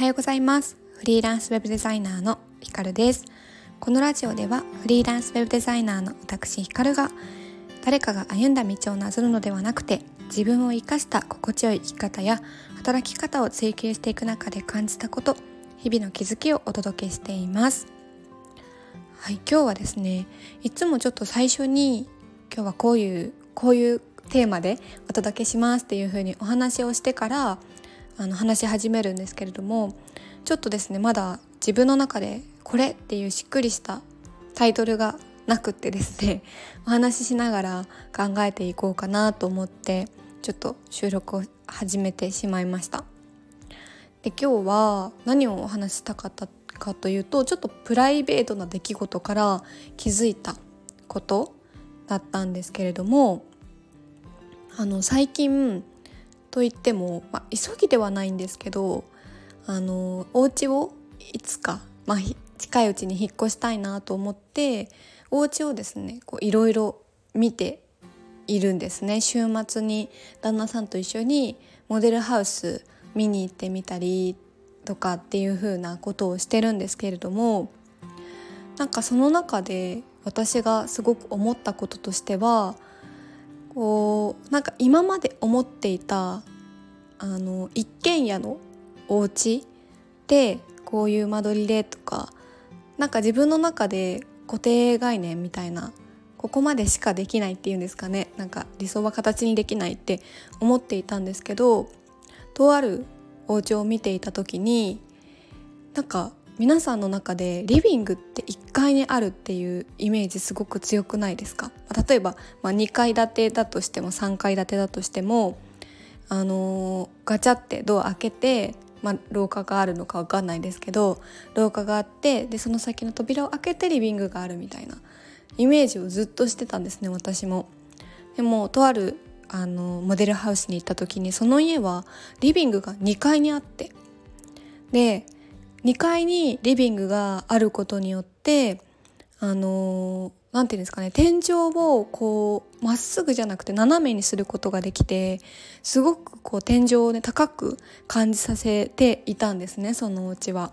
はようございます。フリーランスウェブデザイナーのひかるです。このラジオではフリーランスウェブデザイナーの私ひかるが誰かが歩んだ道をなぞるのではなくて自分を生かした心地よい生き方や働き方を追求していく中で感じたこと日々の気づきをお届けしています。はい今日はですねいつもちょっと最初に今日はこういうこういうテーマでお届けしますっていう風にお話をしてからあの話し始めるんですけれどもちょっとですねまだ自分の中でこれっていうしっくりしたタイトルがなくってですね お話ししながら考えていこうかなと思ってちょっと収録を始めてしまいました。で今日は何をお話したかったかというとちょっとプライベートな出来事から気づいたことだったんですけれどもあの最近といっても、まあ、急ぎではないんですけどあのお家をいつか、まあ、近いうちに引っ越したいなと思ってお家をですねいろいろ見ているんですね。週末に旦那さんと一緒にモデルハウス見に行ってみたりとかっていう風なことをしてるんですけれどもなんかその中で私がすごく思ったこととしてはこうなんか今まで思っていたあの一軒家のお家でこういう間取りでとかなんか自分の中で固定概念みたいなここまでしかできないっていうんですかね。なんか理想は形にできないって思っていたんですけどとあるお家を見ていた時になんか皆さんの中でリビングって1階にあるっていうイメージすごく強くないですか？例えば、まあ、2階建てだとしても3階建てだとしても、あのー、ガチャってドア開けて、まあ、廊下があるのか分かんないですけど廊下があってでその先の扉を開けてリビングがあるみたいなイメージをずっとしてたんですね私も。でもとあるあのモデルハウスに行った時にその家はリビングが2階にあってで2階にリビングがあることによってあの何て言うんですかね天井をこうまっすぐじゃなくて斜めにすることができてすごくこう天井をね高く感じさせていたんですねそのお家は。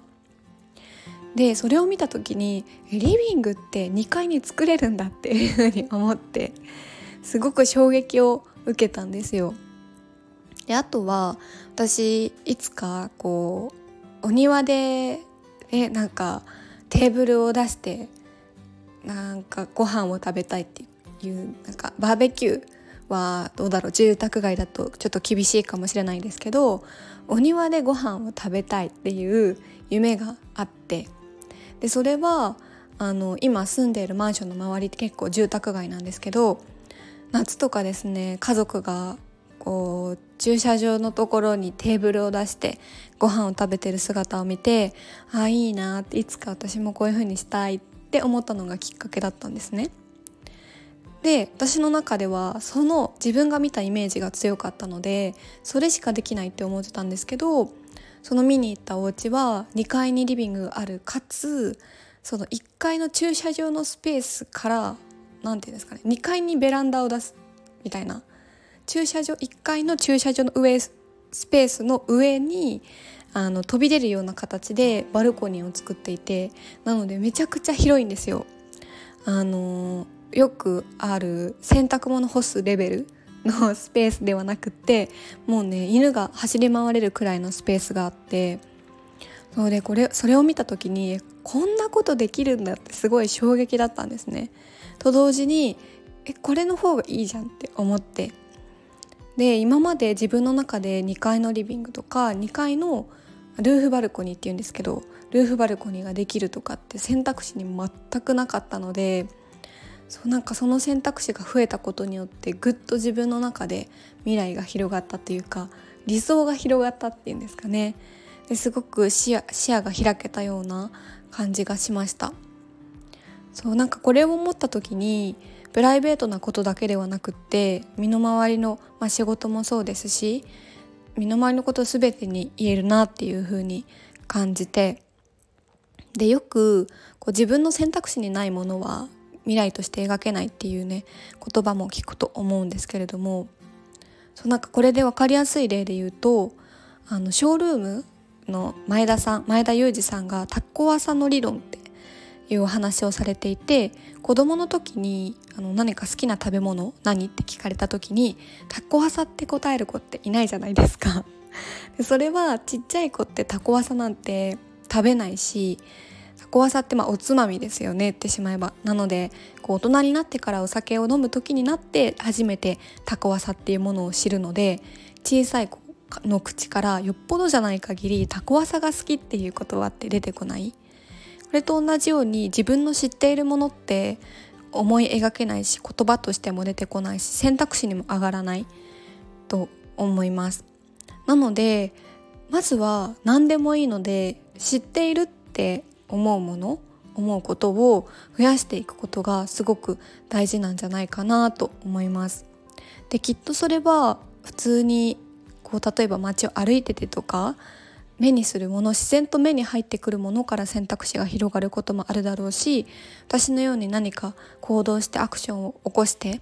でそれを見た時にリビングって2階に作れるんだっていう ふうに思ってすごく衝撃を受けたんですよ。であとは私いつかこうお庭でえなんかテーブルを出してなんかご飯を食べたいっていうなんかバーベキューはどうだろう住宅街だとちょっと厳しいかもしれないんですけどお庭でご飯を食べたいっていう夢があってでそれはあの今住んでいるマンションの周りって結構住宅街なんですけど夏とかですね家族が駐車場のところにテーブルを出してご飯を食べてる姿を見てあいいなっていつか私もこういう風にしたいって思ったのがきっかけだったんですね。で私の中ではその自分が見たイメージが強かったのでそれしかできないって思ってたんですけどその見に行ったお家は2階にリビングがあるかつその1階の駐車場のスペースから何て言うんですかね2階にベランダを出すみたいな駐車場1階の駐車場の上スペースの上にあの飛び出るような形でバルコニーを作っていてなのでめちゃくちゃ広いんですよ。あのよくある洗濯物干すレベルのスペースではなくってもうね犬が走り回れるくらいのスペースがあってそうでこれそれを見た時にこんなことできるんだってすごい衝撃だったんですね。と同時にえこれの方がいいじゃんって思ってで今まで自分の中で2階のリビングとか2階のルーフバルコニーっていうんですけどルーフバルコニーができるとかって選択肢に全くなかったのでそうなんかその選択肢が増えたことによってぐっと自分の中で未来が広がったというか理想が広がったっていうんですかね。ですごく視野視野が開けたような感じがしました。そうなんかこれを思った時にプライベートなことだけではなくって身の回りの、まあ、仕事もそうですし身の回りのこと全てに言えるなっていう風に感じて。でよくこう自分の選択肢にないものは未来として描けないっていうね言葉も聞くと思うんですけれどもそうなんかこれで分かりやすい例で言うとあのショールームの前田さん前田裕二さんがタッコワサの理論っていうお話をされていて子供の時にあの何か好きな食べ物何って聞かれた時にタコワサって答える子っていないじゃないですか。それはちっちゃい子ってタコワサなんて食べないしタコワサってまあおつまみですよねってしまえば。なのでこう大人になってからお酒を飲む時になって初めてタコワサっていうものを知るので小さい子の口からよっぽどじゃない限りタコワサが好きっていう言葉って出てこない。これと同じように自分の知っているものって思い描けないし言葉としても出てこないし選択肢にも上がらないと思います。なのでまずは何でもいいので知っているって思うもの思うことを増やしていくことがすごく大事なんじゃないかなと思います。できっとそれは普通にこう例えば街を歩いててとか目にするもの自然と目に入ってくるものから選択肢が広がることもあるだろうし私のように何か行動してアクションを起こして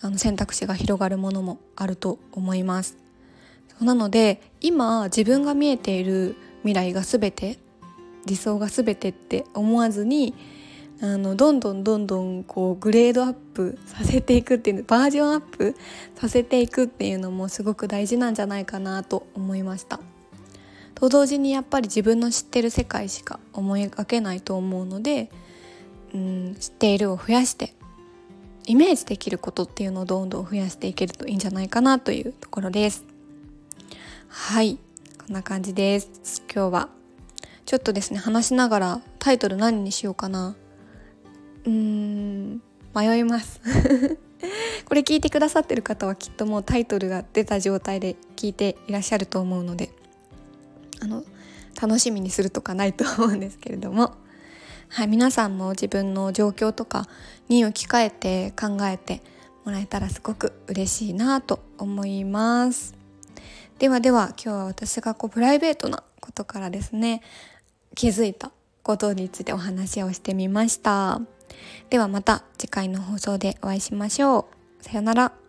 あの選択肢が広がるものもあると思いますなので今自分が見えている未来が全て理想が全てって思わずにあのどんどんどんどんこうグレードアップさせていくっていうバージョンアップさせていくっていうのもすごく大事なんじゃないかなと思いました。と同時にやっぱり自分の知ってる世界しか思いがけないと思うので、うん、知っているを増やしてイメージできることっていうのをどんどん増やしていけるといいんじゃないかなというところです。はい。こんな感じです。今日は。ちょっとですね話しながらタイトル何にしようかな。うーん迷います。これ聞いてくださってる方はきっともうタイトルが出た状態で聞いていらっしゃると思うのであの楽しみにするとかないと思うんですけれども、はい、皆さんも自分の状況とかに置き換えて考えてもらえたらすごく嬉しいなと思います。ではでは今日は私がこうプライベートなことからですね気づいたことについてお話をしてみました。ではまた次回の放送でお会いしましょう。さようなら。